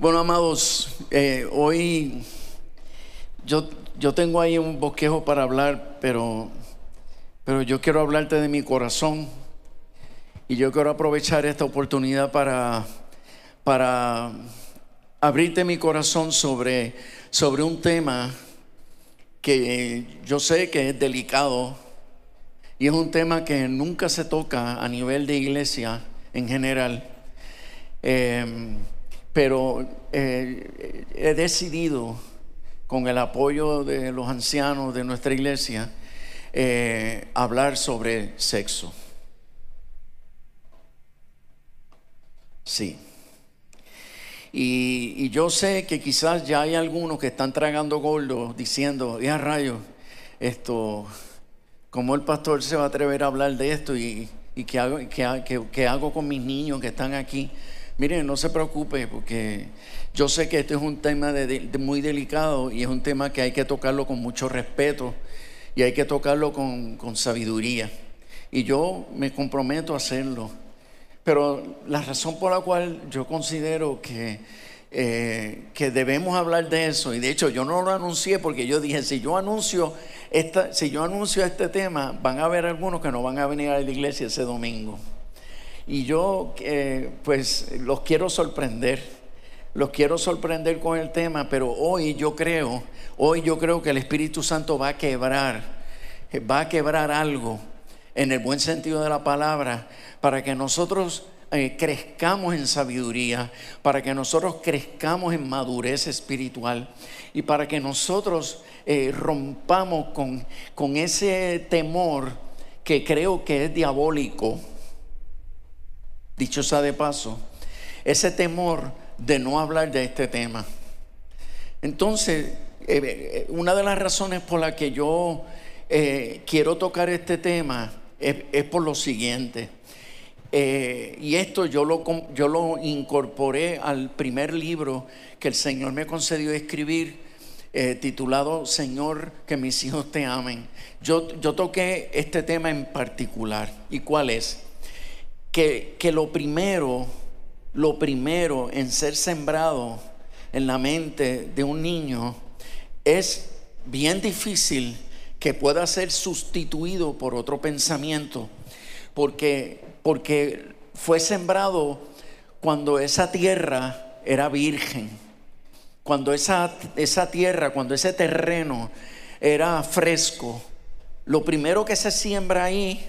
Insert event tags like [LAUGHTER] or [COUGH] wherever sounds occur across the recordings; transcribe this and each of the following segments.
Bueno, amados, eh, hoy yo, yo tengo ahí un bosquejo para hablar, pero, pero yo quiero hablarte de mi corazón y yo quiero aprovechar esta oportunidad para, para abrirte mi corazón sobre, sobre un tema que yo sé que es delicado y es un tema que nunca se toca a nivel de iglesia en general. Eh, pero eh, he decidido, con el apoyo de los ancianos de nuestra iglesia, eh, hablar sobre sexo. Sí. Y, yo sé que quizás ya hay algunos que están tragando gordo diciendo, ya rayos, esto, ¿cómo el pastor se va a atrever a hablar de esto? ¿Y, y qué, hago, qué hago con mis niños que están aquí? Miren, no se preocupe porque yo sé que este es un tema muy delicado y es un tema que hay que tocarlo con mucho respeto y hay que tocarlo con, sabiduría. Y yo me comprometo a hacerlo. Pero la razón por la cual yo considero que, eh, que debemos hablar de eso, y de hecho yo no lo anuncié porque yo dije, si yo anuncio esta, si yo anuncio este tema, van a haber algunos que no van a venir a la iglesia ese domingo. Y yo eh, pues los quiero sorprender, los quiero sorprender con el tema, pero hoy yo creo, hoy yo creo que el Espíritu Santo va a quebrar, va a quebrar algo en el buen sentido de la palabra para que nosotros eh, crezcamos en sabiduría, para que nosotros crezcamos en madurez espiritual y para que nosotros eh, rompamos con, con ese temor que creo que es diabólico dicho sea de paso, ese temor de no hablar de este tema. Entonces, eh, eh, una de las razones por las que yo eh, quiero tocar este tema es, por lo siguiente. y esto yo lo, yo lo incorporé al primer libro que el Señor me concedió escribir, titulado Señor, que mis hijos te amen. Yo, yo toqué este tema en particular. ¿Y cuál es? Que, lo primero, lo primero en ser sembrado en la mente de un niño es bien difícil que pueda ser sustituido por otro pensamiento, porque, porque fue sembrado cuando esa tierra era virgen, cuando esa, esa tierra, cuando ese terreno era fresco. Lo primero que se siembra ahí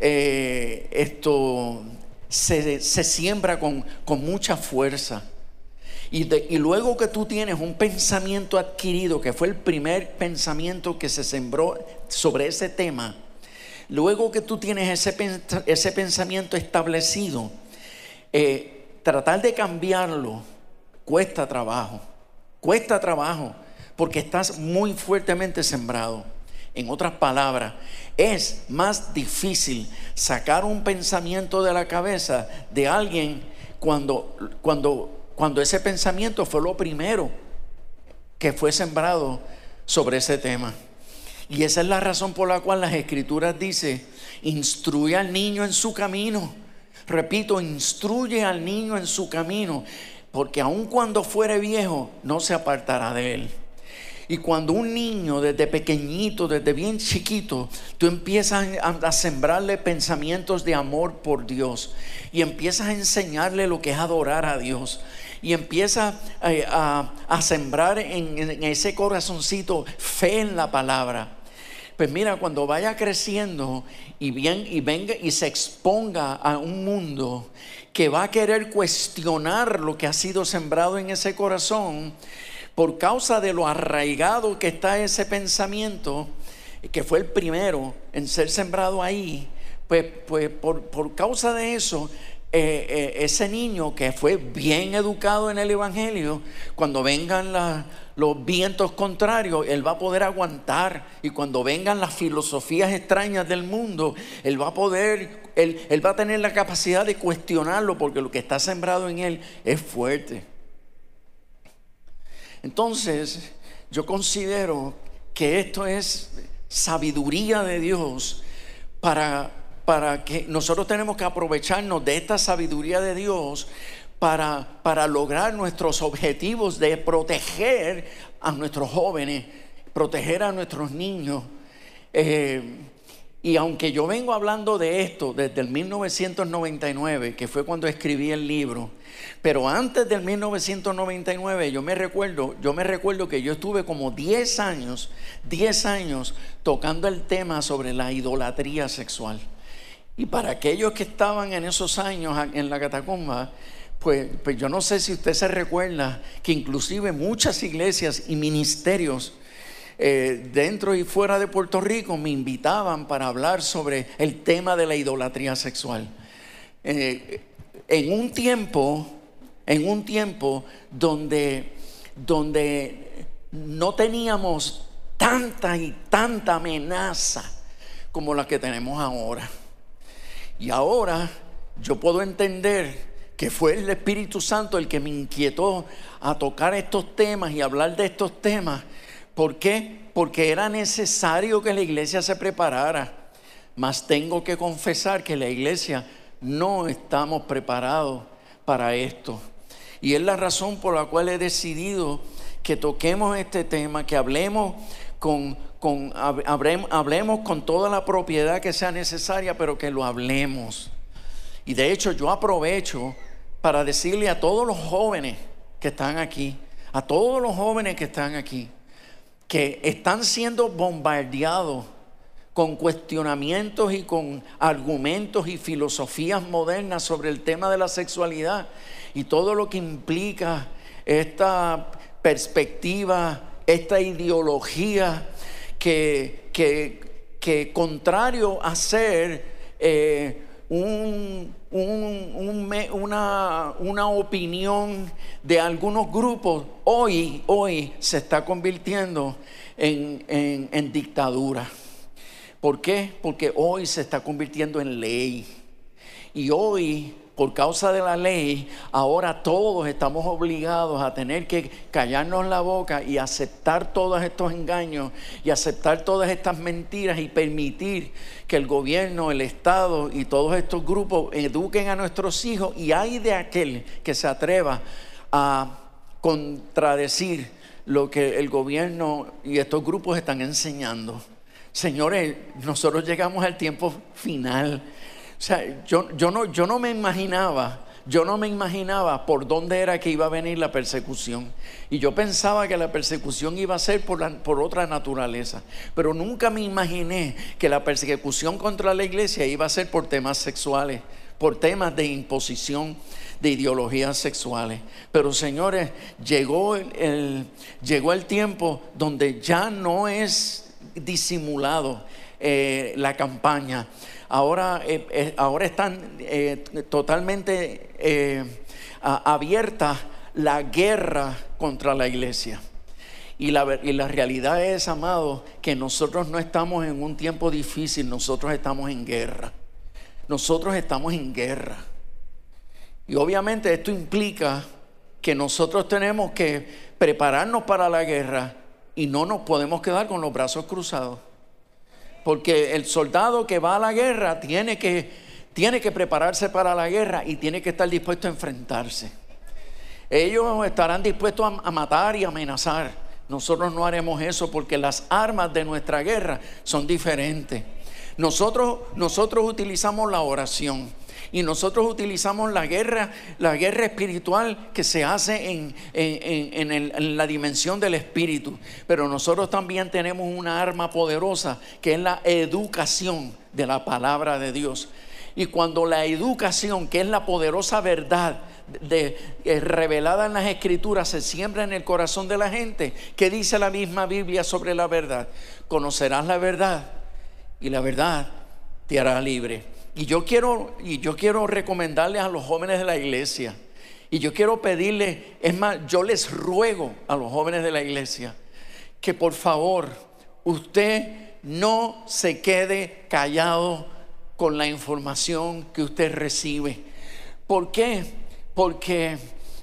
eh, esto se, siembra con, mucha fuerza. Y, y, luego que tú tienes un pensamiento adquirido, que fue el primer pensamiento que se sembró sobre ese tema, luego que tú tienes ese, ese pensamiento establecido, eh, tratar de cambiarlo cuesta trabajo, cuesta trabajo, porque estás muy fuertemente sembrado. En otras palabras, es más difícil sacar un pensamiento de la cabeza de alguien cuando, cuando, cuando ese pensamiento fue lo primero que fue sembrado sobre ese tema. Y esa es la razón por la cual las escrituras dicen, instruye al niño en su camino. Repito, instruye al niño en su camino, porque aun cuando fuere viejo, no se apartará de él. Y cuando un niño desde pequeñito, desde bien chiquito, tú empiezas a, sembrarle pensamientos de amor por Dios y empiezas a enseñarle lo que es adorar a Dios y empiezas eh, a, sembrar en, en ese corazoncito fe en la palabra. Pues mira, cuando vaya creciendo y, bien, y venga y se exponga a un mundo que va a querer cuestionar lo que ha sido sembrado en ese corazón, por causa de lo arraigado que está ese pensamiento, que fue el primero en ser sembrado ahí, pues, pues por, causa de eso, eh, eh, ese niño que fue bien educado en el Evangelio, cuando vengan los vientos contrarios, él va a poder aguantar. Y cuando vengan las filosofías extrañas del mundo, él va a poder, él, él va a tener la capacidad de cuestionarlo, porque lo que está sembrado en él es fuerte. Entonces, yo considero que esto es sabiduría de Dios para, para que nosotros tenemos que aprovecharnos de esta sabiduría de Dios para, para lograr nuestros objetivos de proteger a nuestros jóvenes, proteger a nuestros niños. Eh, y aunque yo vengo hablando de esto desde el 1999, que fue cuando escribí el libro, pero antes del 1999 yo me recuerdo, yo me recuerdo que yo estuve como 10 años, 10 años tocando el tema sobre la idolatría sexual. Y para aquellos que estaban en esos años en la catacumba, pues, pues yo no sé si usted se recuerda que inclusive muchas iglesias y ministerios eh, dentro y fuera de Puerto Rico me invitaban para hablar sobre el tema de la idolatría sexual. Eh, en un tiempo, en un tiempo donde, donde no teníamos tanta y tanta amenaza como la que tenemos ahora. Y ahora yo puedo entender que fue el Espíritu Santo el que me inquietó a tocar estos temas y hablar de estos temas ¿Por qué? Porque era necesario que la iglesia se preparara. Mas tengo que confesar que la iglesia no estamos preparados para esto. Y es la razón por la cual he decidido que toquemos este tema, que hablemos con, con, hablemos con toda la propiedad que sea necesaria, pero que lo hablemos. Y de hecho yo aprovecho para decirle a todos los jóvenes que están aquí, a todos los jóvenes que están aquí, que están siendo bombardeados con cuestionamientos y con argumentos y filosofías modernas sobre el tema de la sexualidad. Y todo lo que implica esta perspectiva, esta ideología que, que, contrario a ser eh, un, una, opinión de algunos grupos, hoy, hoy se está convirtiendo en, en, en dictadura. ¿Por qué? Porque hoy se está convirtiendo en ley. Y hoy por causa de la ley, ahora todos estamos obligados a tener que callarnos la boca y aceptar todos estos engaños y aceptar todas estas mentiras y permitir que el gobierno, el Estado y todos estos grupos eduquen a nuestros hijos y hay de aquel que se atreva a contradecir lo que el gobierno y estos grupos están enseñando. Señores, nosotros llegamos al tiempo final o sea, yo, yo, no, yo no me imaginaba, yo no me imaginaba por dónde era que iba a venir la persecución. Y yo pensaba que la persecución iba a ser por, por otra naturaleza. Pero nunca me imaginé que la persecución contra la iglesia iba a ser por temas sexuales, por temas de imposición de ideologías sexuales. Pero señores, llegó el, llegó el tiempo donde ya no es disimulado eh, la campaña ahora, eh, eh, ahora están eh, totalmente abierta la guerra contra la iglesia. Y la, y la, realidad es, amado, que nosotros no estamos en un tiempo difícil, nosotros estamos en guerra. Nosotros estamos en guerra. Y obviamente esto implica que nosotros tenemos que prepararnos para la guerra y no nos podemos quedar con los brazos cruzados. Porque el soldado que va a la guerra tiene que, tiene que prepararse para la guerra y tiene que estar dispuesto a enfrentarse. Ellos estarán dispuestos a, matar y amenazar. Nosotros no haremos eso porque las armas de nuestra guerra son diferentes. Nosotros, nosotros utilizamos la oración. Y nosotros utilizamos la guerra, la guerra espiritual que se hace en, la dimensión del espíritu. Pero nosotros también tenemos una arma poderosa que es la educación de la palabra de Dios. Y cuando la educación, que es la poderosa verdad, eh, revelada en las escrituras se siembra en el corazón de la gente. ¿Qué dice la misma Biblia sobre la verdad? Conocerás la verdad y la verdad te hará libre. Y yo quiero, y yo quiero recomendarles a los jóvenes de la iglesia, y yo quiero pedirles, es más, yo les ruego a los jóvenes de la iglesia, que por favor usted no se quede callado con la información que usted recibe. ¿Por qué? Porque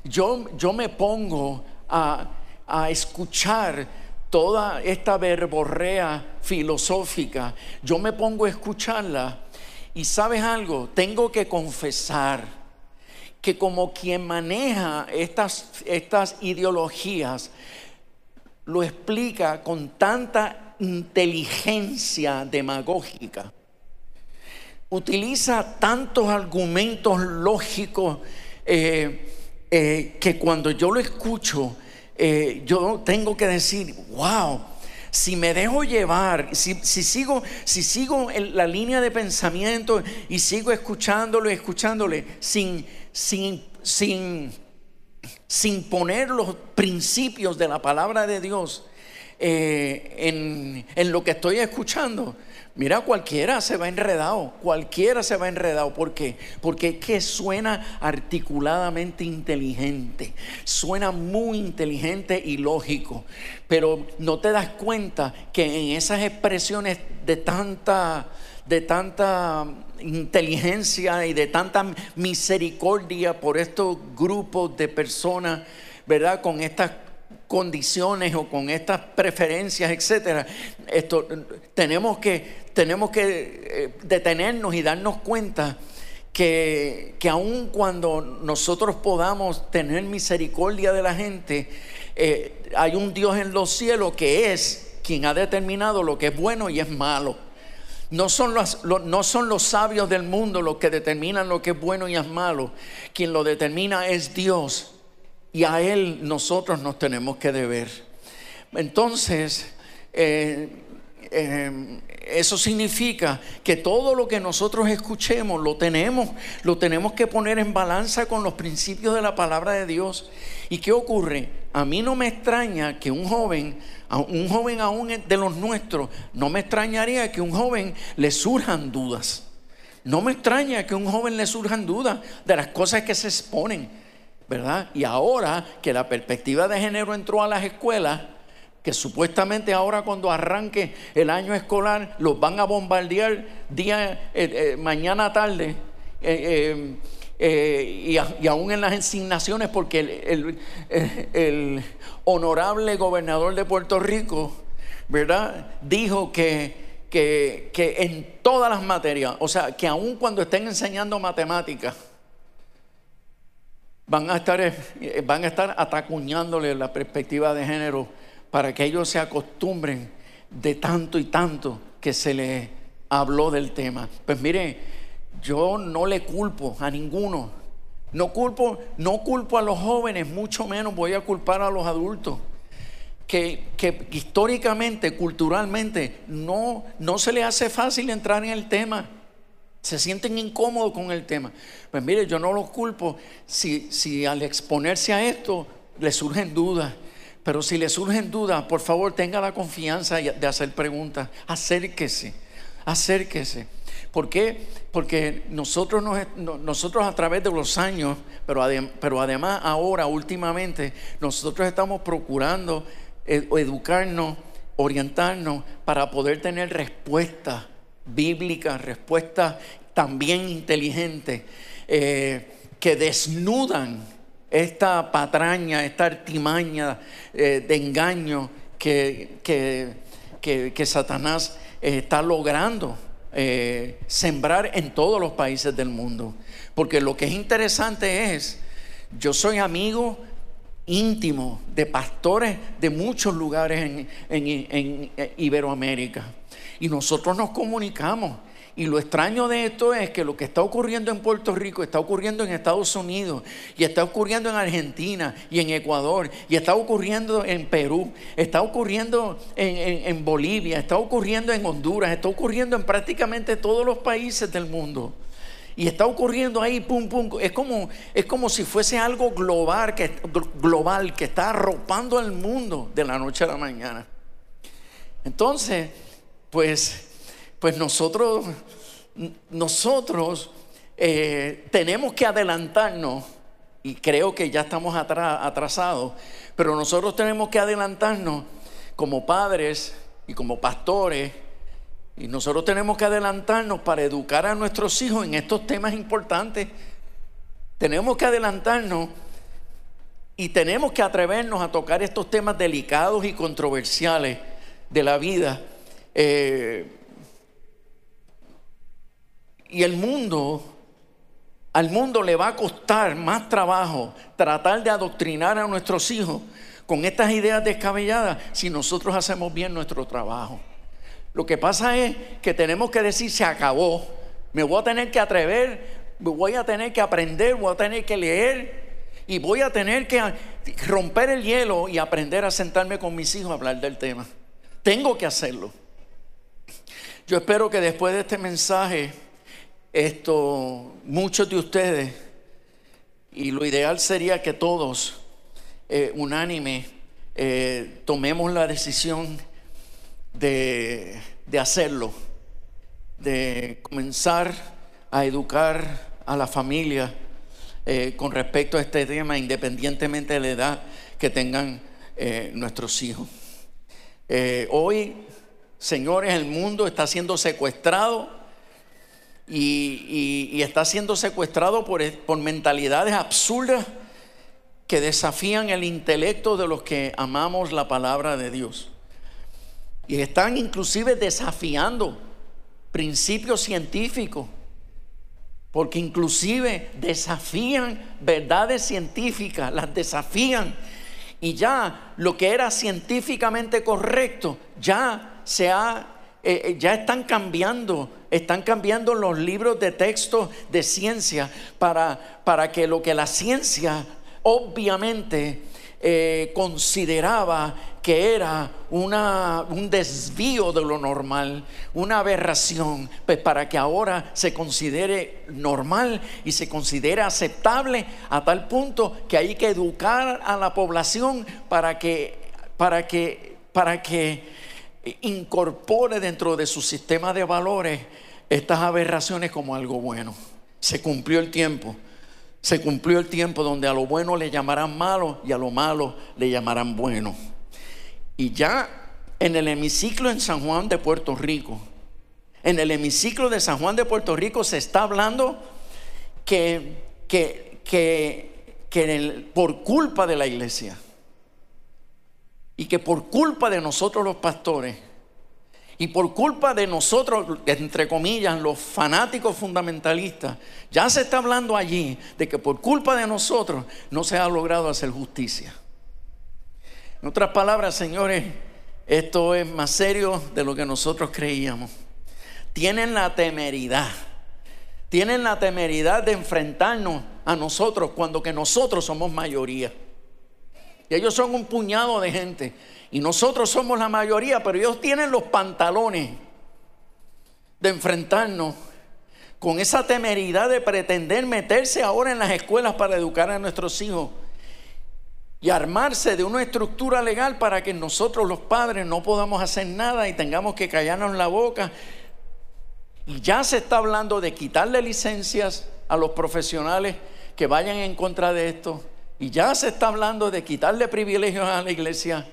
yo, yo me pongo a, a escuchar toda esta verborrea filosófica, yo me pongo a escucharla y sabes algo, tengo que confesar que como quien maneja estas, estas ideologías, lo explica con tanta inteligencia demagógica. Utiliza tantos argumentos lógicos eh, eh, que cuando yo lo escucho, eh, yo tengo que decir, wow, si me dejo llevar, si, sigo, si sigo la línea de pensamiento y sigo escuchándolo y escuchándole sin, sin, sin, sin poner los principios de la palabra de Dios eh, en, en lo que estoy escuchando, Mira, cualquiera se va enredado, cualquiera se va enredado. ¿Por qué? Porque es que suena articuladamente inteligente, suena muy inteligente y lógico, pero no te das cuenta que en esas expresiones de tanta, de tanta inteligencia y de tanta misericordia por estos grupos de personas, ¿verdad? Con estas condiciones o con estas preferencias, etcétera, esto tenemos que tenemos que eh, detenernos y darnos cuenta que, que aun cuando nosotros podamos tener misericordia de la gente, eh, hay un Dios en los cielos que es quien ha determinado lo que es bueno y es malo. No son, los, no son los sabios del mundo los que determinan lo que es bueno y es malo. Quien lo determina es Dios. Y a Él nosotros nos tenemos que deber. Entonces, eh, eso significa que todo lo que nosotros escuchemos lo tenemos, lo tenemos que poner en balanza con los principios de la palabra de Dios. ¿Y qué ocurre? A mí no me extraña que un joven, un joven aún de los nuestros, no me extrañaría que un joven le surjan dudas. No me extraña que un joven le surjan dudas de las cosas que se exponen, ¿verdad? Y ahora que la perspectiva de género entró a las escuelas, que supuestamente ahora cuando arranque el año escolar los van a bombardear día, eh, eh, mañana tarde eh, y, aún en las asignaciones porque el, honorable gobernador de Puerto Rico, ¿verdad? Dijo que, que, que en todas las materias, o sea, que aún cuando estén enseñando matemáticas, van a estar, van a estar atacuñándole la perspectiva de género para que ellos se acostumbren de tanto y tanto que se les habló del tema. Pues mire, yo no le culpo a ninguno. No culpo, no culpo a los jóvenes, mucho menos voy a culpar a los adultos. Que, que, históricamente, culturalmente, no, no se les hace fácil entrar en el tema. Se sienten incómodos con el tema. Pues mire, yo no los culpo si, si al exponerse a esto les surgen dudas. Pero si le surgen dudas, por favor tenga la confianza de hacer preguntas. Acérquese, acérquese. ¿Por qué? Porque nosotros, nosotros a través de los años, pero, pero además ahora últimamente, nosotros estamos procurando eh, educarnos, orientarnos para poder tener respuestas bíblicas, respuestas también inteligentes, eh, que desnudan esta patraña, esta artimaña eh, de engaño que, que, Satanás está logrando eh, sembrar en todos los países del mundo. Porque lo que es interesante es, yo soy amigo íntimo de pastores de muchos lugares en, en Iberoamérica. Y nosotros nos comunicamos. Y lo extraño de esto es que lo que está ocurriendo en Puerto Rico está ocurriendo en Estados Unidos y está ocurriendo en Argentina y en Ecuador y está ocurriendo en Perú, está ocurriendo en, Bolivia, está ocurriendo en Honduras, está ocurriendo en prácticamente todos los países del mundo. Y está ocurriendo ahí, pum, pum. Es como, es como si fuese algo global que, global que está arropando al mundo de la noche a la mañana. Entonces, pues pues nosotros, nosotros eh, tenemos que adelantarnos, y creo que ya estamos atrasados, pero nosotros tenemos que adelantarnos como padres y como pastores, y nosotros tenemos que adelantarnos para educar a nuestros hijos en estos temas importantes. Tenemos que adelantarnos y tenemos que atrevernos a tocar estos temas delicados y controversiales de la vida. Eh, y el mundo Al mundo le va a costar más trabajo tratar de adoctrinar a nuestros hijos con estas ideas descabelladas si nosotros hacemos bien nuestro trabajo. Lo que pasa es que tenemos que decir, se acabó, me voy a tener que atrever, voy a tener que aprender, voy a tener que leer y voy a tener que romper el hielo y aprender a sentarme con mis hijos a hablar del tema. Tengo que hacerlo. Yo espero que después de este mensaje, esto, muchos de ustedes, y lo ideal sería que todos, eh, unánime, eh, tomemos la decisión de, hacerlo, de comenzar a educar a la familia eh, con respecto a este tema, independientemente de la edad que tengan nuestros hijos. hoy, señores, el mundo está siendo secuestrado y, está siendo secuestrado por, por mentalidades absurdas que desafían el intelecto de los que amamos la palabra de Dios. Y están inclusive desafiando principios científicos, porque inclusive desafían verdades científicas, las desafían. Y ya lo que era científicamente correcto, ya se ha, eh, eh, ya están cambiando están cambiando los libros de texto de ciencia para, para que lo que la ciencia obviamente eh, consideraba que era una, un desvío de lo normal, una aberración, pues para que ahora se considere normal y se considere aceptable a tal punto que hay que educar a la población para que, para que, para que incorpore dentro de su sistema de valores estas aberraciones como algo bueno. Se cumplió el tiempo. Se cumplió el tiempo donde a lo bueno le llamarán malo y a lo malo le llamarán bueno. Y ya en el hemiciclo en San Juan de Puerto Rico, en el hemiciclo de San Juan de Puerto Rico se está hablando que, que, que, por culpa de la iglesia y que por culpa de nosotros los pastores, y por culpa de nosotros, entre comillas, los fanáticos fundamentalistas, ya se está hablando allí de que por culpa de nosotros no se ha logrado hacer justicia. En otras palabras, señores, esto es más serio de lo que nosotros creíamos. Tienen la temeridad, tienen la temeridad de enfrentarnos a nosotros cuando que nosotros somos mayoría. Y ellos son un puñado de gente y nosotros somos la mayoría, pero ellos tienen los pantalones de enfrentarnos con esa temeridad de pretender meterse ahora en las escuelas para educar a nuestros hijos y armarse de una estructura legal para que nosotros los padres no podamos hacer nada y tengamos que callarnos la boca. Y ya se está hablando de quitarle licencias a los profesionales que vayan en contra de esto. Y ya se está hablando de quitarle privilegios a la iglesia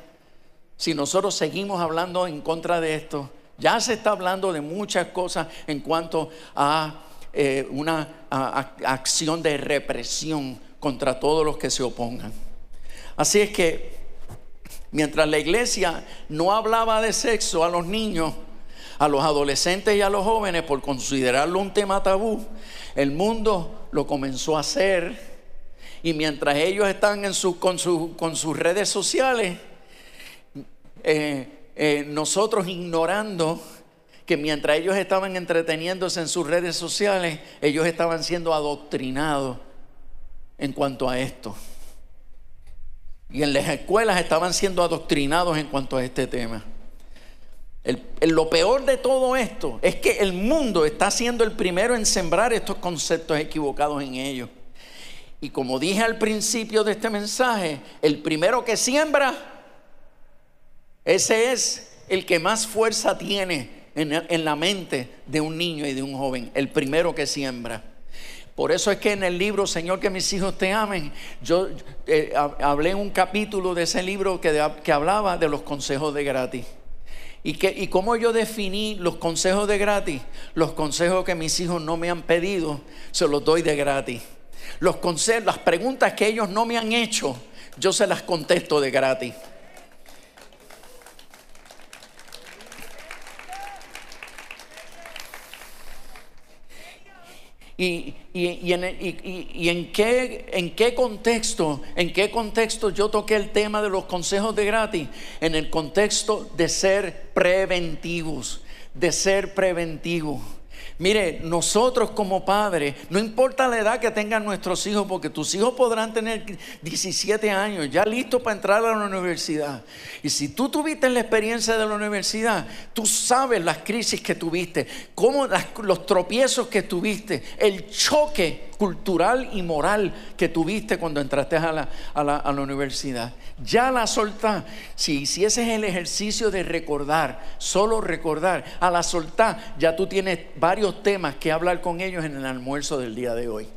si nosotros seguimos hablando en contra de esto, ya se está hablando de muchas cosas en cuanto a eh, una acción de represión contra todos los que se opongan. Así es que mientras la iglesia no hablaba de sexo a los niños, a los adolescentes y a los jóvenes por considerarlo un tema tabú, el mundo lo comenzó a hacer y mientras ellos están en con, con sus redes sociales, eh, eh, nosotros ignorando que mientras ellos estaban entreteniéndose en sus redes sociales, ellos estaban siendo adoctrinados en cuanto a esto. Y en las escuelas estaban siendo adoctrinados en cuanto a este tema. lo peor de todo esto es que el mundo está siendo el primero en sembrar estos conceptos equivocados en ellos. Y como dije al principio de este mensaje, el primero que siembra ese es el que más fuerza tiene en, la mente de un niño y de un joven, el primero que siembra. Por eso es que en el libro Señor que mis hijos te amen, yo eh, hablé un capítulo de ese libro que, que hablaba de los consejos de gratis. Y, que, y cómo yo definí los consejos de gratis, los consejos que mis hijos no me han pedido, se los doy de gratis. Los consejos, las preguntas que ellos no me han hecho, yo se las contesto de gratis. Y, en, qué, en qué contexto, en qué contexto yo toqué el tema de los consejos de gratis, en el contexto de ser preventivos, de ser preventivos. Mire, nosotros como padres, no importa la edad que tengan nuestros hijos, porque tus hijos podrán tener 17 años, ya listos para entrar a la universidad. Y si tú tuviste la experiencia de la universidad, tú sabes las crisis que tuviste, cómo los tropiezos que tuviste, el choque cultural y moral que tuviste cuando entraste a la, a la, universidad. Ya la soltá. Si hicieses el ejercicio de recordar, solo recordar, a la soltá, ya tú tienes varios temas que hablar con ellos en el almuerzo del día de hoy.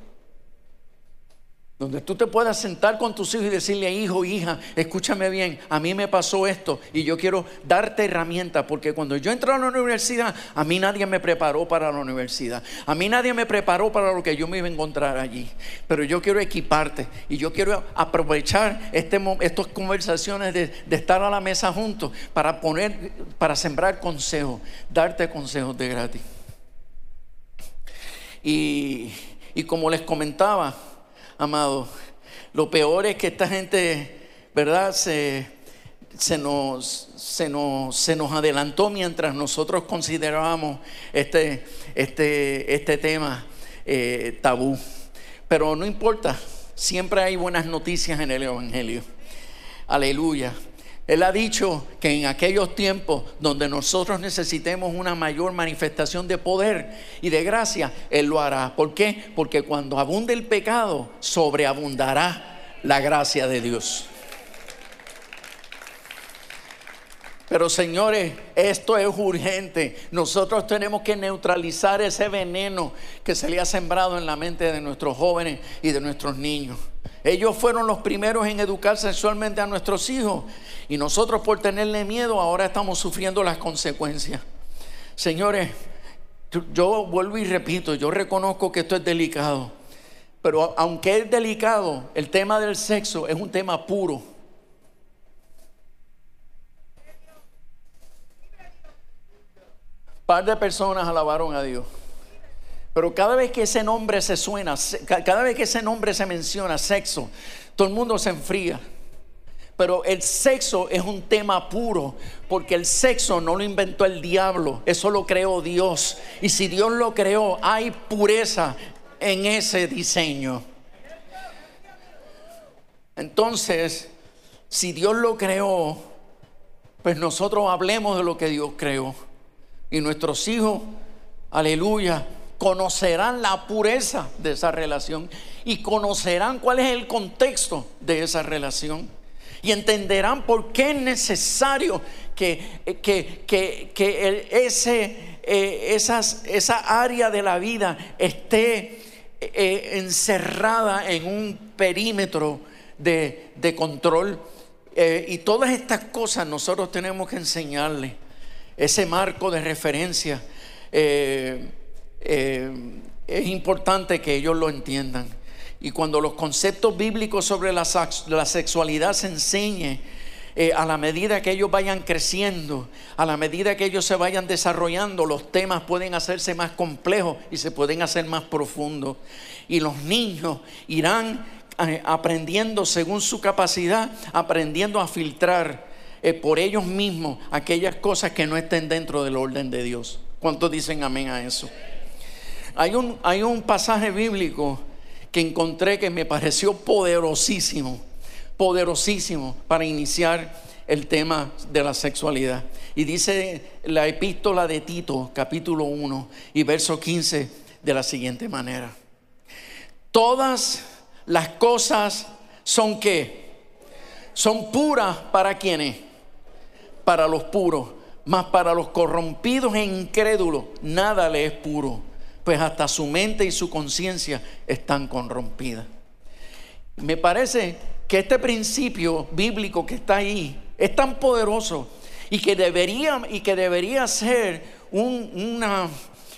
Donde tú te puedas sentar con tus hijos y decirle, hijo, hija, escúchame bien, a mí me pasó esto y yo quiero darte herramientas, porque cuando yo entré a la universidad, a mí nadie me preparó para la universidad, a mí nadie me preparó para lo que yo me iba a encontrar allí, pero yo quiero equiparte y yo quiero aprovechar este, estas conversaciones de, de estar a la mesa juntos para poner, para sembrar consejos, darte consejos de gratis. Y, y como les comentaba, amado. Lo peor es que esta gente, ¿verdad? Se, se, nos, se, nos, se nos adelantó mientras nosotros considerábamos este, este, este tema eh, tabú. Pero no importa, siempre hay buenas noticias en el Evangelio. Aleluya. Él ha dicho que en aquellos tiempos donde nosotros necesitemos una mayor manifestación de poder y de gracia, Él lo hará. ¿Por qué? Porque cuando abunde el pecado, sobreabundará la gracia de Dios. Pero señores, esto es urgente. Nosotros tenemos que neutralizar ese veneno que se le ha sembrado en la mente de nuestros jóvenes y de nuestros niños. Ellos fueron los primeros en educar sexualmente a nuestros hijos y nosotros por tenerle miedo ahora estamos sufriendo las consecuencias. Señores, yo vuelvo y repito, yo reconozco que esto es delicado, pero aunque es delicado, el tema del sexo es un tema puro. par de personas alabaron a Dios. Pero cada vez que ese nombre se suena, cada vez que ese nombre se menciona, sexo, todo el mundo se enfría. Pero el sexo es un tema puro, porque el sexo no lo inventó el diablo, eso lo creó Dios. Y si Dios lo creó, hay pureza en ese diseño. Entonces, si Dios lo creó, pues nosotros hablemos de lo que Dios creó. Y nuestros hijos, aleluya, conocerán la pureza de esa relación y conocerán cuál es el contexto de esa relación. Y entenderán por qué es necesario que, que, que, ese, eh, esas, esa área de la vida esté eh, encerrada en un perímetro de, de control. Eh, y todas estas cosas nosotros tenemos que enseñarles ese marco de referencia, eh, eh, es importante que ellos lo entiendan. Y cuando los conceptos bíblicos sobre la, sexualidad se enseñen, eh, a la medida que ellos vayan creciendo, a la medida que ellos se vayan desarrollando, los temas pueden hacerse más complejos y se pueden hacer más profundos. Y los niños irán aprendiendo según su capacidad, aprendiendo a filtrar eh, por ellos mismos aquellas cosas que no estén dentro del orden de Dios. ¿Cuántos dicen amén a eso? Hay un, hay un pasaje bíblico que encontré que me pareció poderosísimo, poderosísimo para iniciar el tema de la sexualidad. Y dice la epístola de Tito, capítulo 1 y verso 15, de la siguiente manera. Todas las cosas son que son puras para quienes para los puros, mas para los corrompidos e incrédulos nada le es puro, pues hasta su mente y su conciencia están corrompidas. Me parece que este principio bíblico que está ahí es tan poderoso y que debería, y que debería ser un,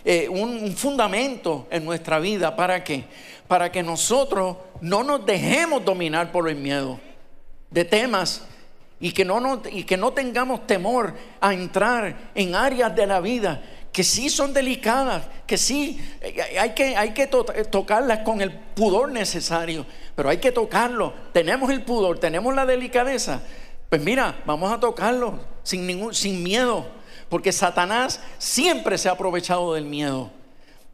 eh, un fundamento en nuestra vida. ¿Para qué? Para que nosotros no nos dejemos dominar por el miedo de temas y que, no, y que no tengamos temor a entrar en áreas de la vida que sí son delicadas, que sí eh, hay que, hay que tocarlas con el pudor necesario, pero hay que tocarlo. Tenemos el pudor, tenemos la delicadeza. Pues mira, vamos a tocarlo sin, ningún, sin miedo, porque Satanás siempre se ha aprovechado del miedo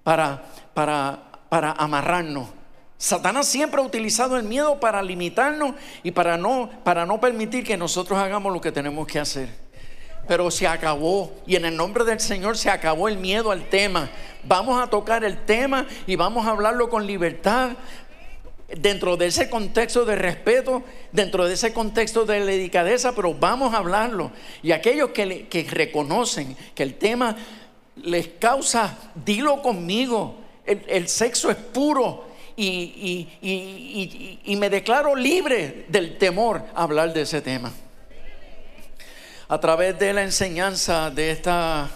para, para, para amarrarnos. Satanás siempre ha utilizado el miedo para limitarnos y para no, para no permitir que nosotros hagamos lo que tenemos que hacer. Pero se acabó y en el nombre del Señor se acabó el miedo al tema. Vamos a tocar el tema y vamos a hablarlo con libertad, dentro de ese contexto de respeto, dentro de ese contexto de delicadeza, pero vamos a hablarlo. Y aquellos que, reconocen que el tema les causa, dilo conmigo, el, sexo es puro y, y, me declaro libre del temor a hablar de ese tema. A través de la enseñanza de esta,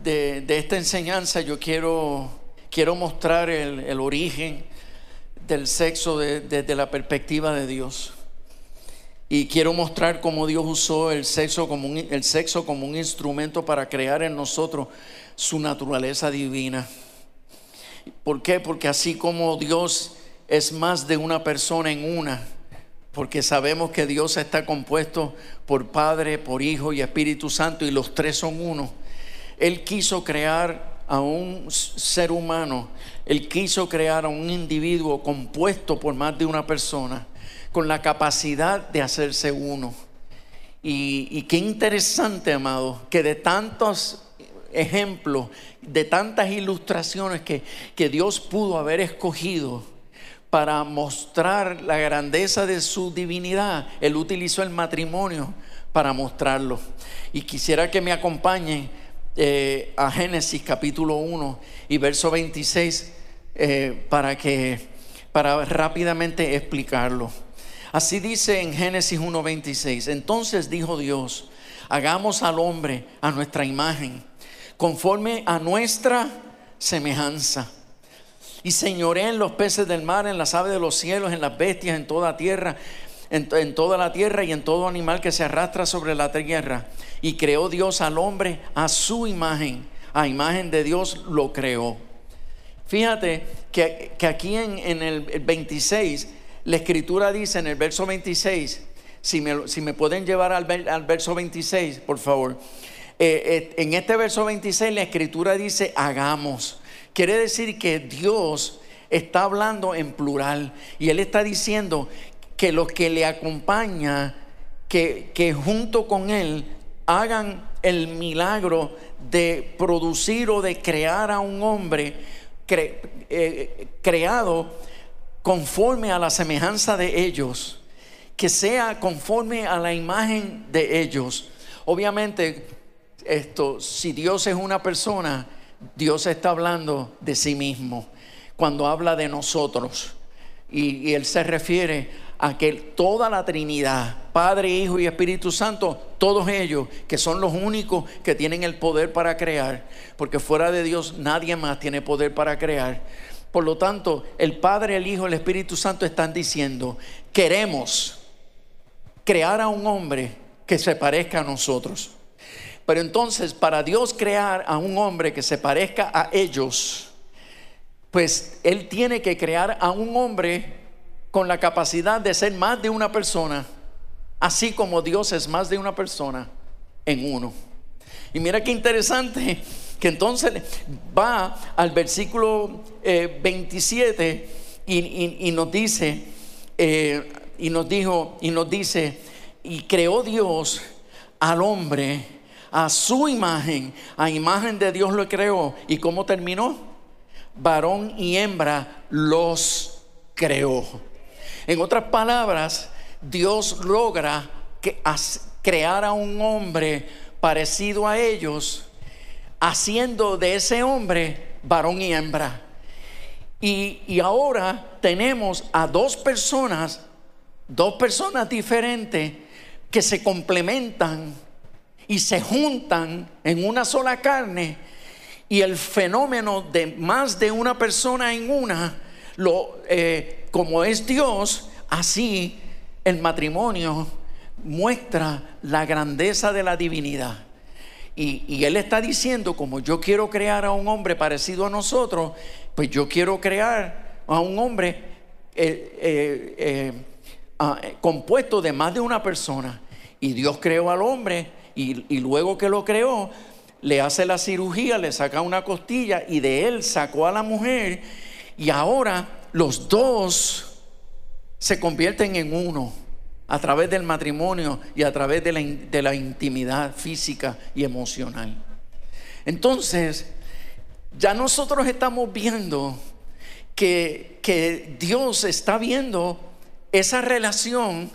de, esta enseñanza yo quiero, quiero mostrar el, origen del sexo desde la perspectiva de Dios. Y quiero mostrar cómo Dios usó el sexo, como un, el sexo como un instrumento para crear en nosotros su naturaleza divina. ¿Por qué? Porque así como Dios es más de una persona en una, porque sabemos que Dios está compuesto por Padre, por Hijo y Espíritu Santo y los tres son uno. Él quiso crear a un ser humano, Él quiso crear a un individuo compuesto por más de una persona, con la capacidad de hacerse uno. Y, qué interesante, amado, que de tantos ejemplos, de tantas ilustraciones que, que Dios pudo haber escogido, para mostrar la grandeza de su divinidad, Él utilizó el matrimonio para mostrarlo. Y quisiera que me acompañen eh, a Génesis capítulo 1 y verso 26 eh, para que para rápidamente explicarlo. Así dice en Génesis 1:26. Entonces dijo Dios, hagamos al hombre a nuestra imagen, conforme a nuestra semejanza. Y señoré en los peces del mar, en las aves de los cielos, en las bestias, en toda tierra, en, toda la tierra y en todo animal que se arrastra sobre la tierra. Y creó Dios al hombre a su imagen, a imagen de Dios lo creó. Fíjate que, aquí en, el 26, la escritura dice en el verso 26, si me, si me pueden llevar al, al, verso 26, por favor. Eh, eh, en este verso 26 la escritura dice, hagamos. Quiere decir que Dios está hablando en plural y Él está diciendo que los que le acompañan, que, que junto con Él hagan el milagro de producir o de crear a un hombre eh, creado conforme a la semejanza de ellos, que sea conforme a la imagen de ellos. Obviamente, esto, si Dios es una persona, Dios está hablando de sí mismo cuando habla de nosotros. Y, y Él se refiere a que toda la Trinidad, Padre, Hijo y Espíritu Santo, todos ellos que son los únicos que tienen el poder para crear, porque fuera de Dios nadie más tiene poder para crear. Por lo tanto, el Padre, el Hijo, el Espíritu Santo están diciendo, queremos crear a un hombre que se parezca a nosotros. Pero entonces, para Dios crear a un hombre que se parezca a ellos, pues Él tiene que crear a un hombre con la capacidad de ser más de una persona, así como Dios es más de una persona en uno. Y mira qué interesante que entonces va al versículo 27 eh, y, nos dice, eh, y nos dijo, y nos dice, y creó Dios al hombre a su imagen, a imagen de Dios lo creó. ¿Y cómo terminó? Varón y hembra los creó. En otras palabras, Dios logra que, crear a un hombre parecido a ellos, haciendo de ese hombre varón y hembra. Y, y ahora tenemos a dos personas, dos personas diferentes que se complementan y se juntan en una sola carne y el fenómeno de más de una persona en una, eh, como es Dios, así el matrimonio muestra la grandeza de la divinidad. Y, él está diciendo, como yo quiero crear a un hombre parecido a nosotros, pues yo quiero crear a un hombre eh, eh, ah, compuesto de más de una persona. Y Dios creó al hombre y, luego que lo creó, le hace la cirugía, le saca una costilla y de él sacó a la mujer y ahora los dos se convierten en uno a través del matrimonio y a través de la, intimidad física y emocional. Entonces, ya nosotros estamos viendo que, que Dios está viendo esa relación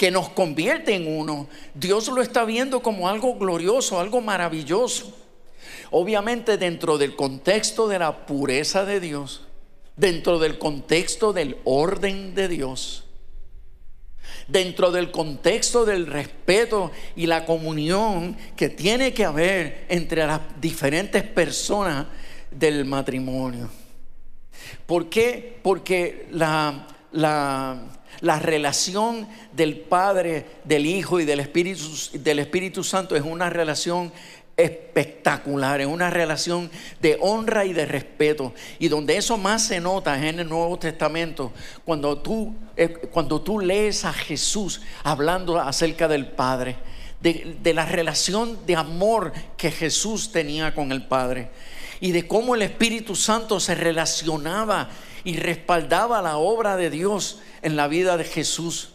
que nos convierte en uno. Dios lo está viendo como algo glorioso, algo maravilloso. Obviamente dentro del contexto de la pureza de Dios, dentro del contexto del orden de Dios dentro del contexto del respeto y la comunión que tiene que haber entre las diferentes personas del matrimonio. ¿Por qué? Porque la, la, relación del Padre, del Hijo y del Espíritu, del Espíritu Santo es una relación espectacular, es una relación de honra y de respeto. Y donde eso más se nota es en el Nuevo Testamento, cuando tú, eh, cuando tú lees a Jesús hablando acerca del Padre, de la relación de amor que Jesús tenía con el Padre y de cómo el Espíritu Santo se relacionaba y respaldaba la obra de Dios en la vida de Jesús.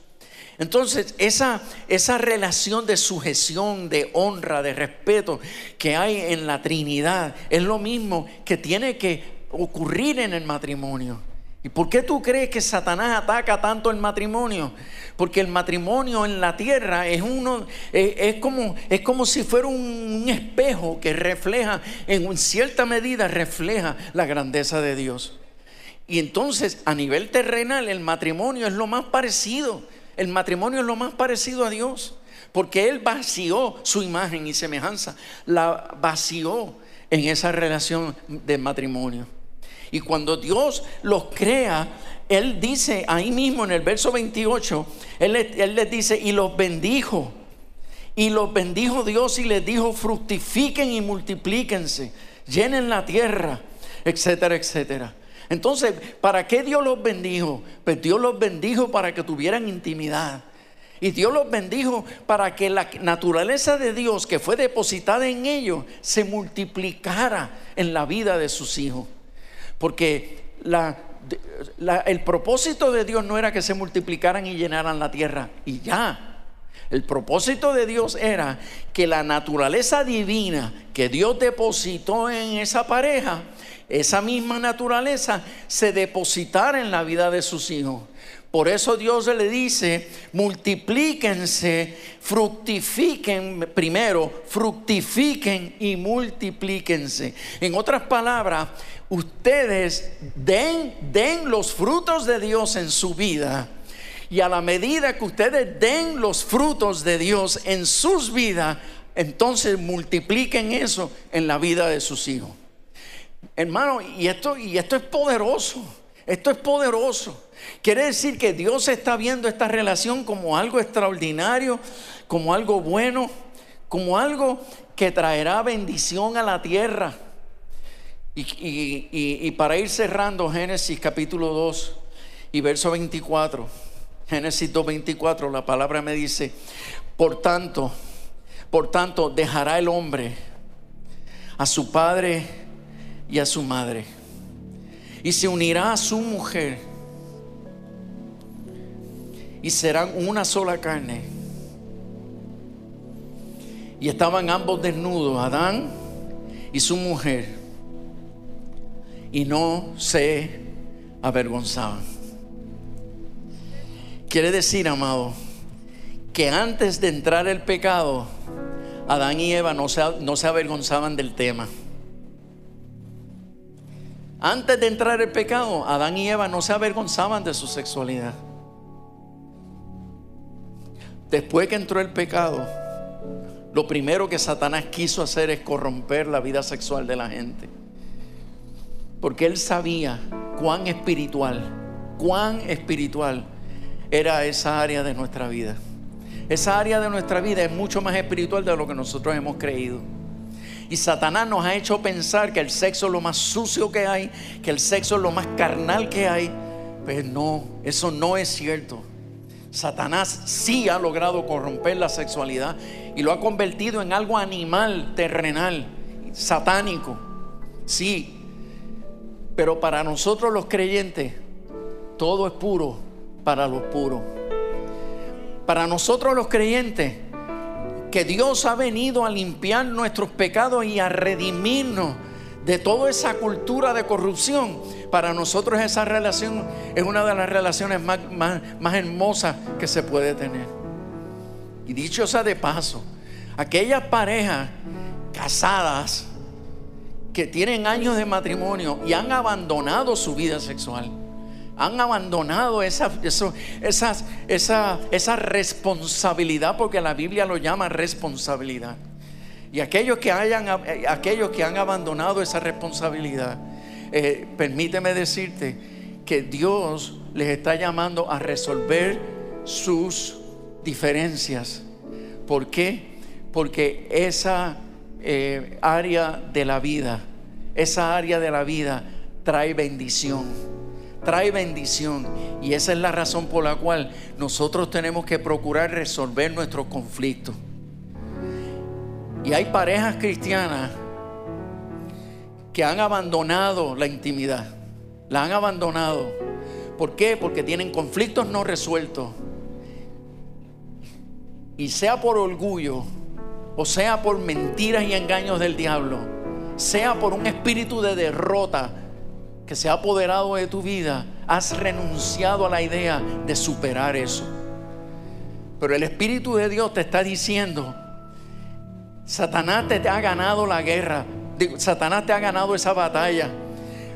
Entonces, esa, esa relación de sujeción, de honra, de respeto que hay en la Trinidad es lo mismo que tiene que ocurrir en el matrimonio. ¿Y por qué tú crees que Satanás ataca tanto el matrimonio? Porque el matrimonio en la tierra es uno, es, como, es como si fuera un, un, espejo que refleja, en cierta medida refleja la grandeza de Dios. Y entonces, a nivel terrenal, el matrimonio es lo más parecido. El matrimonio es lo más parecido a Dios, porque Él vació su imagen y semejanza, la vació en esa relación de matrimonio. Y cuando Dios los crea, Él dice ahí mismo en el verso 28, Él, les dice, y los bendijo. Y los bendijo Dios y les dijo, fructifiquen y multiplíquense, llenen la tierra, etcétera, etcétera. Entonces, ¿para qué Dios los bendijo? Pues Dios los bendijo para que tuvieran intimidad. Y Dios los bendijo para que la naturaleza de Dios que fue depositada en ellos se multiplicara en la vida de sus hijos. Porque el propósito de Dios no era que se multiplicaran y llenaran la tierra y ya. El propósito de Dios era que la naturaleza divina que Dios depositó en esa pareja esa misma naturaleza se depositara en la vida de sus hijos. Por eso Dios le dice, multiplíquense, fructifiquen primero, fructifiquen y multiplíquense. En otras palabras, ustedes den, den los frutos de Dios en su vida. Y a la medida que ustedes den los frutos de Dios en sus vidas, entonces multipliquen eso en la vida de sus hijos. Hermano, y esto, y esto es poderoso. Esto es poderoso. Quiere decir que Dios está viendo esta relación como algo extraordinario, como algo bueno, como algo que traerá bendición a la tierra. Y, y para ir cerrando Génesis capítulo 2 y verso 24, Génesis 2, 24, la palabra me dice, por tanto, por tanto dejará el hombre a su padre y a su madre. Y se unirá a su mujer. Y serán una sola carne. Y estaban ambos desnudos, Adán y su mujer. Y no se avergonzaban. Quiere decir, amado, que antes de entrar el pecado, Adán y Eva no se, no se avergonzaban del tema. Antes de entrar el pecado, Adán y Eva no se avergonzaban de su sexualidad. Después que entró el pecado, lo primero que Satanás quiso hacer es corromper la vida sexual de la gente. Porque él sabía cuán espiritual, cuán espiritual era esa área de nuestra vida. Esa área de nuestra vida es mucho más espiritual de lo que nosotros hemos creído. Y Satanás nos ha hecho pensar que el sexo es lo más sucio que hay, que el sexo es lo más carnal que hay. Pero no, eso no es cierto. Satanás sí ha logrado corromper la sexualidad y lo ha convertido en algo animal, terrenal, satánico. Sí, pero para nosotros los creyentes, todo es puro para los puros. Para nosotros los creyentes, que Dios ha venido a limpiar nuestros pecados y a redimirnos de toda esa cultura de corrupción. Para nosotros esa relación es una de las relaciones más, más, hermosas que se puede tener. Y dicho sea de paso, aquellas parejas casadas que tienen años de matrimonio y han abandonado su vida sexual han abandonado esa, esa, esa, responsabilidad, porque la Biblia lo llama responsabilidad. Y aquellos que, hayan, aquellos que han abandonado esa responsabilidad, eh, permíteme decirte que Dios les está llamando a resolver sus diferencias. ¿Por qué? Porque esa eh, área de la vida, esa área de la vida trae bendición trae bendición. Y esa es la razón por la cual nosotros tenemos que procurar resolver nuestros conflictos. Y hay parejas cristianas que han abandonado la intimidad. La han abandonado. ¿Por qué? Porque tienen conflictos no resueltos. Y sea por orgullo, o sea por mentiras y engaños del diablo, sea por un espíritu de derrota, que se ha apoderado de tu vida, has renunciado a la idea de superar eso. Pero el Espíritu de Dios te está diciendo, Satanás te ha ganado la guerra, Satanás te ha ganado esa batalla,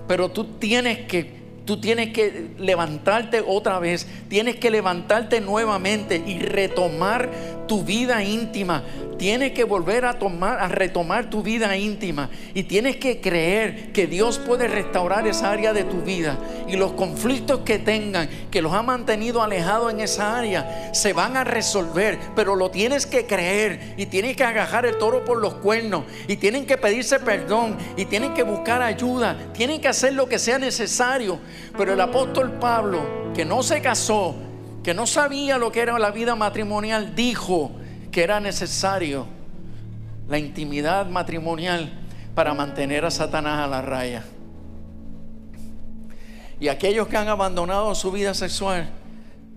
pero tú tienes que Tú tienes que levantarte otra vez, tienes que levantarte nuevamente y retomar tu vida íntima. Tienes que volver a tomar, a retomar tu vida íntima. Y tienes que creer que Dios puede restaurar esa área de tu vida. Y los conflictos que tengan, que los ha mantenido alejados en esa área, se van a resolver, pero lo tienes que creer y tienes que agajar el toro por los cuernos. Y tienen que pedirse perdón y tienen que buscar ayuda, tienen que hacer lo que sea necesario. Pero el apóstol Pablo, que no se casó, que no sabía lo que era la vida matrimonial, dijo, que era necesario la intimidad matrimonial para mantener a Satanás a la raya. Y aquellos que han abandonado su vida sexual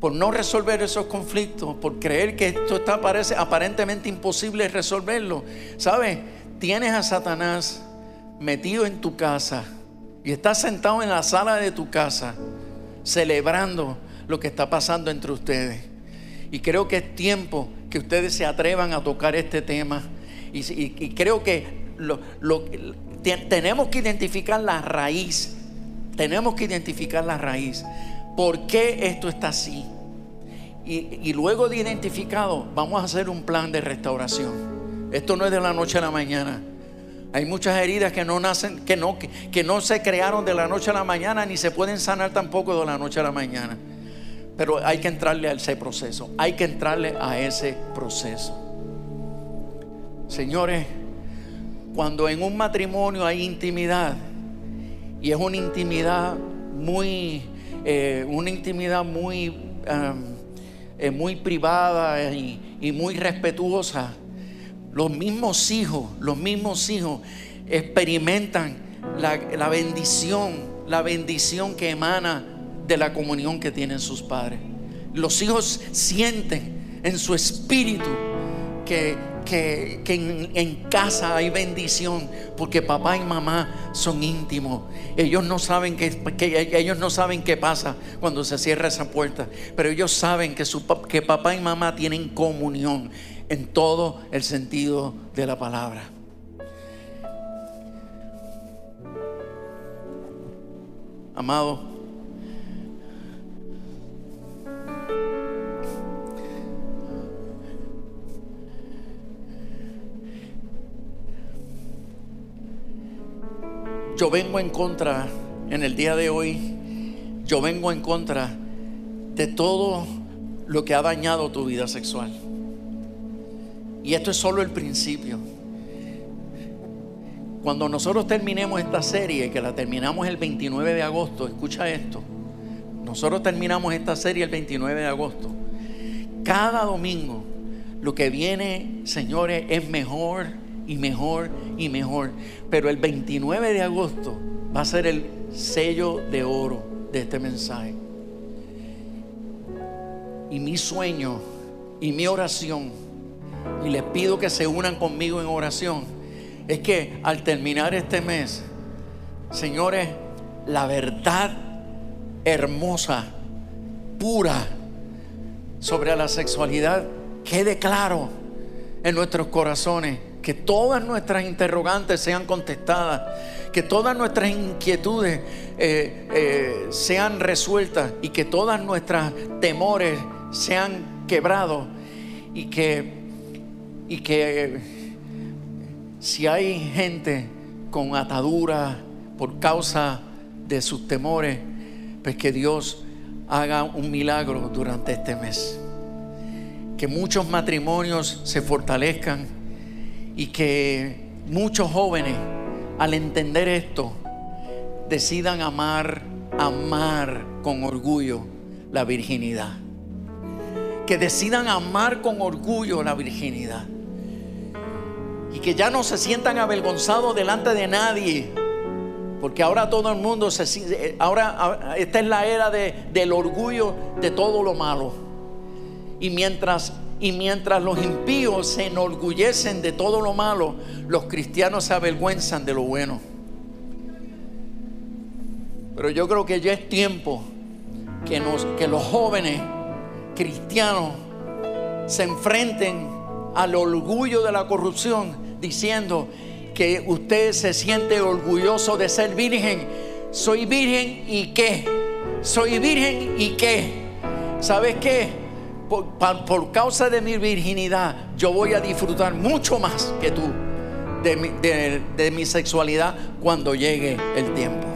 por no resolver esos conflictos, por creer que esto está parece aparentemente imposible resolverlo, ¿sabes? Tienes a Satanás metido en tu casa y estás sentado en la sala de tu casa celebrando lo que está pasando entre ustedes. Y creo que es tiempo que ustedes se atrevan a tocar este tema. Y, creo que tenemos que identificar la raíz. Tenemos que identificar la raíz. ¿Por qué esto está así? Y, y, luego de identificado, vamos a hacer un plan de restauración. Esto no es de la noche a la mañana. Hay muchas heridas que no nacen, que no, que no se crearon de la noche a la mañana, ni se pueden sanar tampoco de la noche a la mañana. Pero hay que entrarle a ese proceso. Hay que entrarle a ese proceso. Señores, cuando en un matrimonio hay intimidad, y es una intimidad muy, eh, una intimidad muy, um, muy privada y, y muy respetuosa, los mismos hijos, los mismos hijos experimentan la, la bendición, la bendición que emana de la comunión que tienen sus padres. Los hijos sienten en su espíritu que, en, casa hay bendición porque papá y mamá son íntimos. Ellos no saben que, ellos no saben qué pasa cuando se cierra esa puerta, pero ellos saben que, su, que papá y mamá tienen comunión en todo el sentido de la palabra. Amado, yo vengo en contra, en el día de hoy, yo vengo en contra de todo lo que ha dañado tu vida sexual. Y esto es solo el principio. cuando nosotros terminemos esta serie, que la terminamos el 29 de agosto, escucha esto, nosotros terminamos esta serie el 29 de agosto, cada domingo lo que viene, señores, es mejor y mejor y mejor. Pero el 29 de agosto va a ser el sello de oro de este mensaje. Y mi sueño y mi oración, y les pido que se unan conmigo en oración, es que al terminar este mes, señores, la verdad hermosa, pura, sobre la sexualidad quede claro en nuestros corazones, que todas nuestras interrogantes sean contestadas, que todas nuestras inquietudes eh, eh, sean resueltas y que todas nuestras temores sean quebrados y que, y que si hay gente con atadura por causa de sus temores, pues que Dios haga un milagro durante este mes. Que muchos matrimonios se fortalezcan y que muchos jóvenes al entender esto decidan amar, amar con orgullo la virginidad. Que decidan amar con orgullo la virginidad. Y que ya no se sientan avergonzados delante de nadie porque ahora todo el mundo se ahora esta es la era del orgullo de todo lo malo. Y mientras y mientras los impíos se enorgullecen de todo lo malo, los cristianos se avergüenzan de lo bueno. Pero yo creo que ya es tiempo que, los jóvenes cristianos se enfrenten al orgullo de la corrupción diciendo, que usted se siente orgulloso de ser virgen. Soy virgen y qué? Soy virgen y qué? ¿Sabes qué? Por, causa de mi virginidad, yo voy a disfrutar mucho más que tú de mi, de mi sexualidad cuando llegue el tiempo.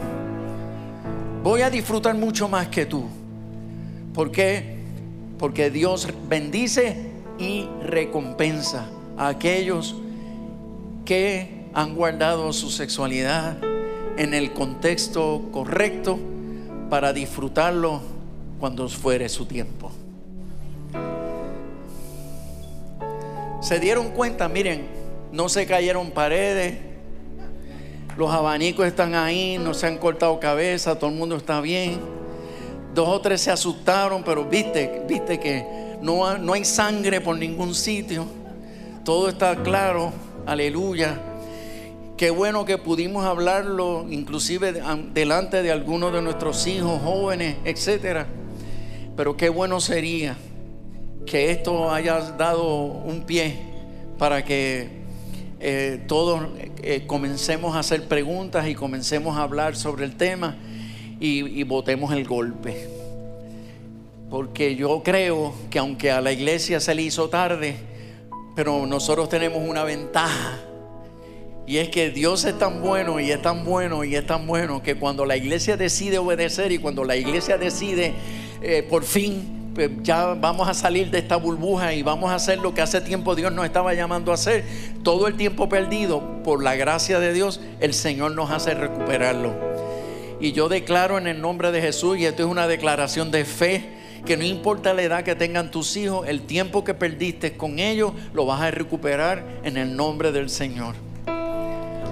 Voy a disfrutar mucho más que tú. ¿Por qué? Porque Dios bendice y recompensa a aquellos que han guardado su sexualidad en el contexto correcto para disfrutarlo cuando fuere su tiempo. Se dieron cuenta, miren, no se cayeron paredes, los abanicos están ahí, no se han cortado cabeza, todo el mundo está bien. Dos o tres se asustaron, pero viste, viste que no, no hay sangre por ningún sitio. Todo está claro, aleluya. Qué bueno que pudimos hablarlo, inclusive delante de algunos de nuestros hijos jóvenes, etcétera. Pero qué bueno sería que esto haya dado un pie para que eh, todos eh, comencemos a hacer preguntas y comencemos a hablar sobre el tema y, votemos el golpe. Porque yo creo que aunque a la iglesia se le hizo tarde, pero nosotros tenemos una ventaja y es que Dios es tan bueno y es tan bueno y es tan bueno que cuando la iglesia decide obedecer y cuando la iglesia decide eh, por fin ya vamos a salir de esta burbuja y vamos a hacer lo que hace tiempo Dios nos estaba llamando a hacer, todo el tiempo perdido, por la gracia de Dios, el Señor nos hace recuperarlo. Y yo declaro en el nombre de Jesús, y esto es una declaración de fe, que no importa la edad que tengan tus hijos, el tiempo que perdiste con ellos, lo vas a recuperar en el nombre del Señor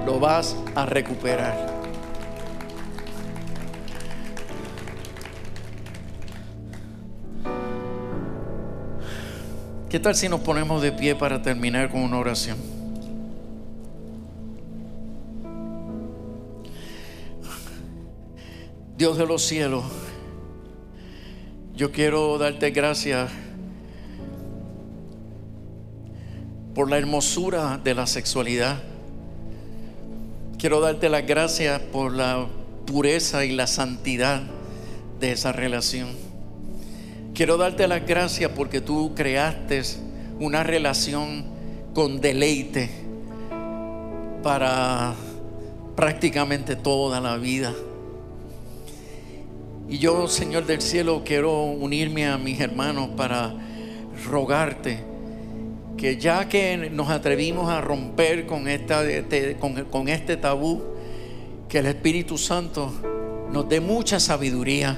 lo vas a recuperar. ¿Qué tal si nos ponemos de pie para terminar con una oración? Dios de los cielos, yo quiero darte gracias por la hermosura de la sexualidad Quiero darte las gracias por la pureza y la santidad de esa relación. Quiero darte las gracias porque tú creaste una relación con deleite para prácticamente toda la vida. Y yo, Señor del cielo, quiero unirme a mis hermanos para rogarte que ya que nos atrevimos a romper con, esta, con, con este tabú, que el Espíritu Santo nos dé mucha sabiduría,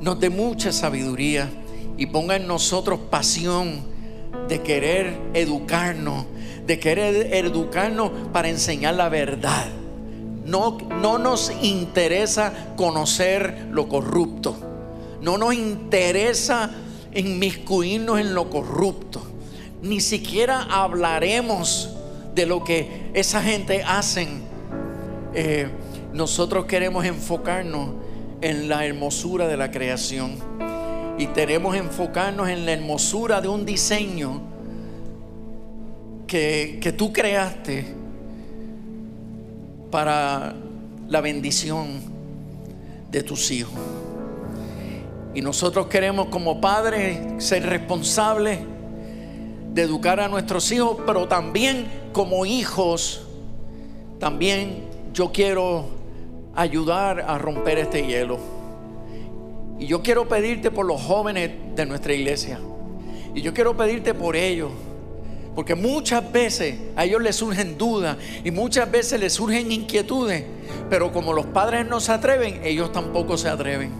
nos dé mucha sabiduría y ponga en nosotros pasión de querer educarnos, de querer educarnos para enseñar la verdad. No, no nos interesa conocer lo corrupto. No nos interesa inmiscuirnos en lo corrupto. Ni siquiera hablaremos de lo que esa gente hacen. Eh, nosotros queremos enfocarnos en la hermosura de la creación. Y tenemos enfocarnos en la hermosura de un diseño que, que tú creaste para la bendición de tus hijos. Y nosotros queremos como padres ser responsables de educar a nuestros hijos, pero también como hijos, también yo quiero ayudar a romper este hielo. Y yo quiero pedirte por los jóvenes de nuestra iglesia. Y yo quiero pedirte por ellos. Porque muchas veces a ellos les surgen dudas y muchas veces les surgen inquietudes. Pero como los padres no se atreven, ellos tampoco se atreven.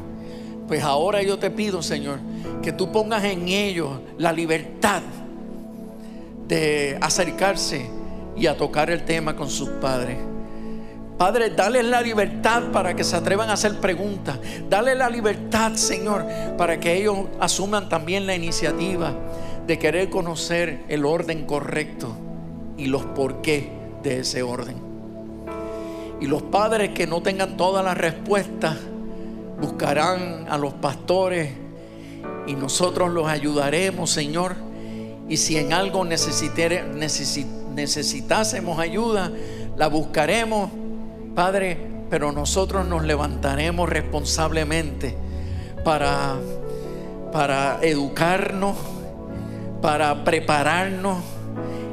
Pues ahora yo te pido, Señor, que tú pongas en ellos la libertad de acercarse y a tocar el tema con sus padres. Padre, dale la libertad para que se atrevan a hacer preguntas. Dale la libertad, Señor, para que ellos asuman también la iniciativa de querer conocer el orden correcto y los por qué de ese orden. Y los padres que no tengan todas las respuestas buscarán a los pastores y nosotros los ayudaremos, Señor. Y si en algo necesitásemos ayuda, la buscaremos, Padre, pero nosotros nos levantaremos responsablemente para, para educarnos para prepararnos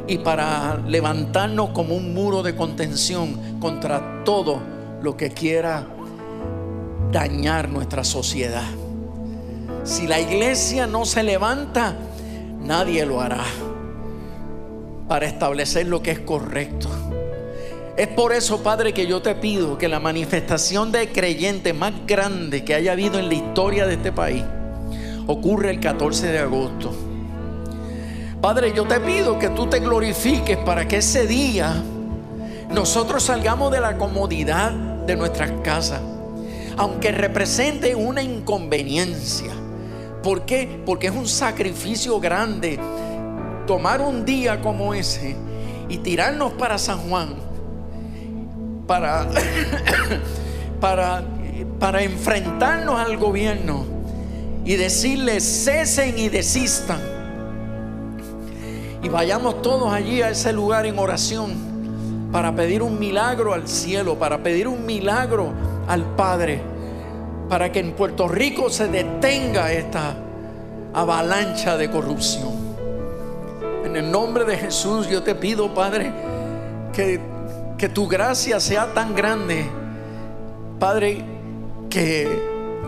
y para levantarnos como un muro de contención contra todo lo que quiera dañar nuestra sociedad. Si la iglesia no se levanta, nadie lo hará para establecer lo que es correcto. Es por eso, Padre, que yo te pido que la manifestación de creyente más grande que haya habido en la historia de este país ocurre el 14 de agosto. Padre, yo te pido que tú te glorifiques para que ese día nosotros salgamos de la comodidad de nuestras casas, aunque represente una inconveniencia. ¿Por qué? Porque es un sacrificio grande tomar un día como ese y tirarnos para San Juan para, [COUGHS] para, para enfrentarnos al gobierno y decirles cesen y desistan y vayamos todos allí a ese lugar en oración para pedir un milagro al cielo, para pedir un milagro al Padre, para que en Puerto Rico se detenga esta avalancha de corrupción. En el nombre de Jesús yo te pido, Padre, que, que tu gracia sea tan grande, Padre, que,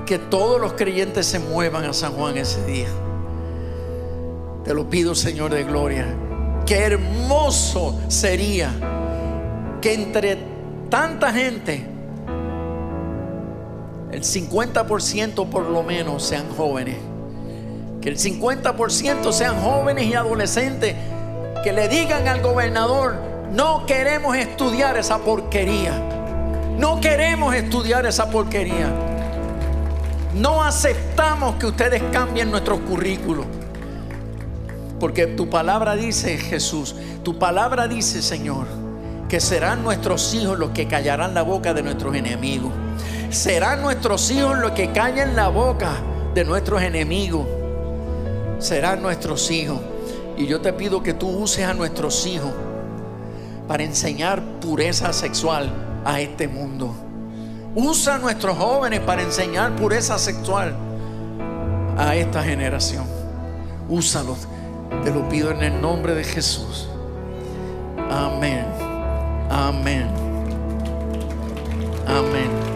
que todos los creyentes se muevan a San Juan ese día. Te lo pido, Señor de gloria. Qué hermoso sería que entre tanta gente, el 50% por lo menos sean jóvenes. Que el 50% sean jóvenes y adolescentes que le digan al gobernador, no queremos estudiar esa porquería. No queremos estudiar esa porquería. No aceptamos que ustedes cambien nuestros currículos. Porque tu palabra dice, Jesús, tu palabra dice, Señor, que serán nuestros hijos los que callarán la boca de nuestros enemigos. Serán nuestros hijos los que callen la boca de nuestros enemigos. Serán nuestros hijos. Y yo te pido que tú uses a nuestros hijos para enseñar pureza sexual a este mundo. Usa a nuestros jóvenes para enseñar pureza sexual a esta generación. Úsalos. Te lo pido en el nombre de Jesús. Amén. Amén. Amén.